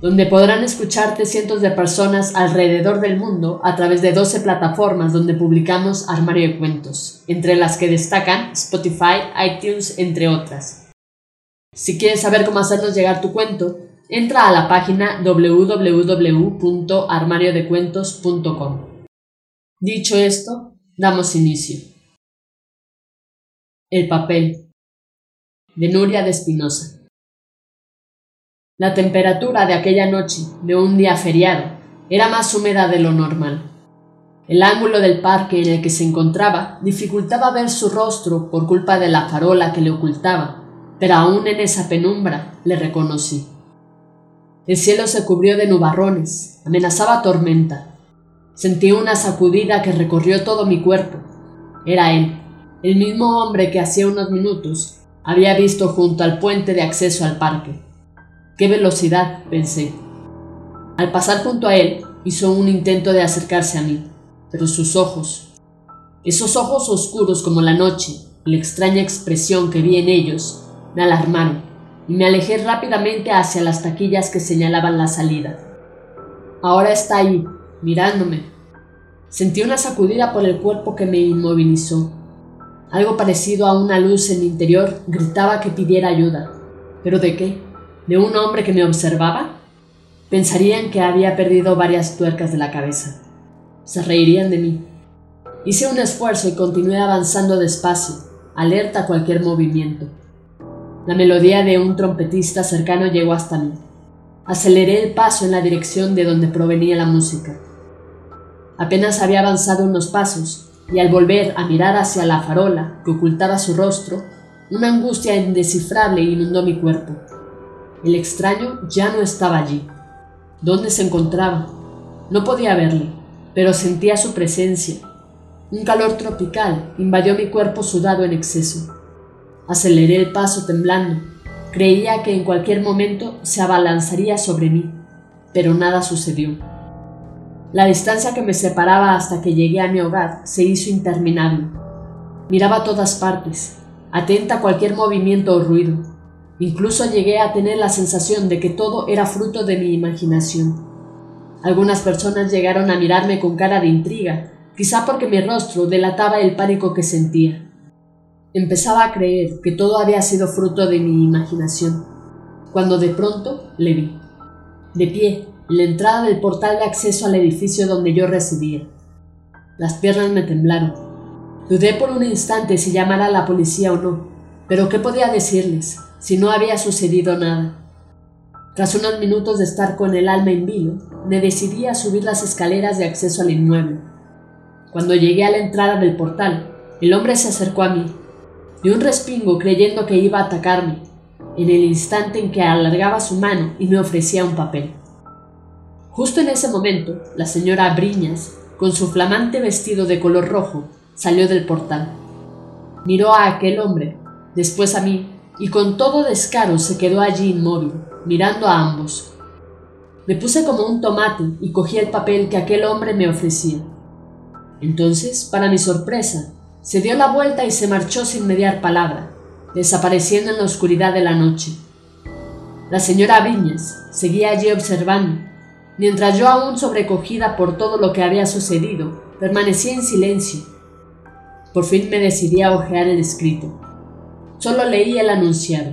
donde podrán escucharte cientos de personas alrededor del mundo a través de 12 plataformas donde publicamos Armario de Cuentos, entre las que destacan Spotify, iTunes, entre otras. Si quieres saber cómo hacernos llegar tu cuento, entra a la página www.armariodecuentos.com. Dicho esto, damos inicio. El papel de Nuria de Espinosa. La temperatura de aquella noche, de un día feriado, era más húmeda de lo normal. El ángulo del parque en el que se encontraba dificultaba ver su rostro por culpa de la farola que le ocultaba, pero aún en esa penumbra le reconocí. El cielo se cubrió de nubarrones, amenazaba tormenta. Sentí una sacudida que recorrió todo mi cuerpo. Era él, el mismo hombre que hacía unos minutos había visto junto al puente de acceso al parque. ¡Qué velocidad! pensé. Al pasar junto a él, hizo un intento de acercarse a mí, pero sus ojos, esos ojos oscuros como la noche, la extraña expresión que vi en ellos, me alarmaron, y me alejé rápidamente hacia las taquillas que señalaban la salida. Ahora está ahí, mirándome. Sentí una sacudida por el cuerpo que me inmovilizó. Algo parecido a una luz en mi interior gritaba que pidiera ayuda. ¿Pero de qué? De un hombre que me observaba, pensarían que había perdido varias tuercas de la cabeza. Se reirían de mí. Hice un esfuerzo y continué avanzando despacio, alerta a cualquier movimiento. La melodía de un trompetista cercano llegó hasta mí. Aceleré el paso en la dirección de donde provenía la música. Apenas había avanzado unos pasos, y al volver a mirar hacia la farola que ocultaba su rostro, una angustia indescifrable inundó mi cuerpo. El extraño ya no estaba allí. ¿Dónde se encontraba? No podía verle, pero sentía su presencia. Un calor tropical invadió mi cuerpo sudado en exceso. Aceleré el paso temblando. Creía que en cualquier momento se abalanzaría sobre mí, pero nada sucedió. La distancia que me separaba hasta que llegué a mi hogar se hizo interminable. Miraba a todas partes, atenta a cualquier movimiento o ruido Incluso llegué a tener la sensación de que todo era fruto de mi imaginación. Algunas personas llegaron a mirarme con cara de intriga, quizá porque mi rostro delataba el pánico que sentía. Empezaba a creer que todo había sido fruto de mi imaginación, cuando de pronto le vi, de pie, en la entrada del portal de acceso al edificio donde yo residía. Las piernas me temblaron. Dudé por un instante si llamar a la policía o no, pero ¿qué podía decirles? Si no había sucedido nada. Tras unos minutos de estar con el alma en vilo, me decidí a subir las escaleras de acceso al inmueble. Cuando llegué a la entrada del portal, el hombre se acercó a mí. Di un respingo creyendo que iba a atacarme, en el instante en que alargaba su mano y me ofrecía un papel. Justo en ese momento, la señora Briñas, con su flamante vestido de color rojo, salió del portal. Miró a aquel hombre, después a mí y con todo descaro se quedó allí inmóvil, mirando a ambos. Me puse como un tomate y cogí el papel que aquel hombre me ofrecía. Entonces, para mi sorpresa, se dio la vuelta y se marchó sin mediar palabra, desapareciendo en la oscuridad de la noche. La señora Viñas seguía allí observando, mientras yo aún sobrecogida por todo lo que había sucedido, permanecía en silencio. Por fin me decidí a hojear el escrito. Solo leí el anunciado.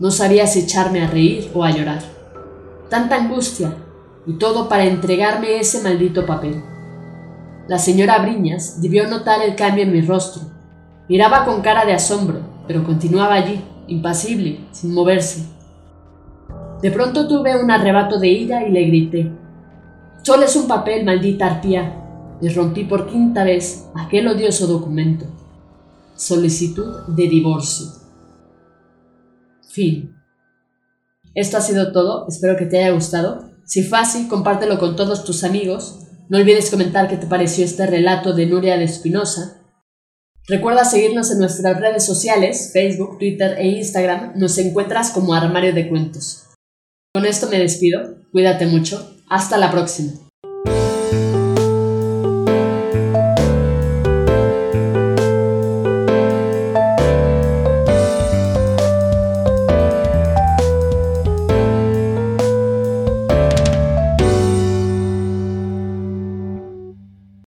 No sabía si echarme a reír o a llorar. Tanta angustia y todo para entregarme ese maldito papel. La señora Briñas debió notar el cambio en mi rostro. Miraba con cara de asombro, pero continuaba allí, impasible, sin moverse. De pronto tuve un arrebato de ira y le grité. Solo es un papel, maldita arpía. Y rompí por quinta vez aquel odioso documento. Solicitud de divorcio. Fin. Esto ha sido todo, espero que te haya gustado. Si fue así, compártelo con todos tus amigos. No olvides comentar qué te pareció este relato de Nuria de Espinosa. Recuerda seguirnos en nuestras redes sociales, Facebook, Twitter e Instagram. Nos encuentras como Armario de Cuentos. Con esto me despido. Cuídate mucho. Hasta la próxima.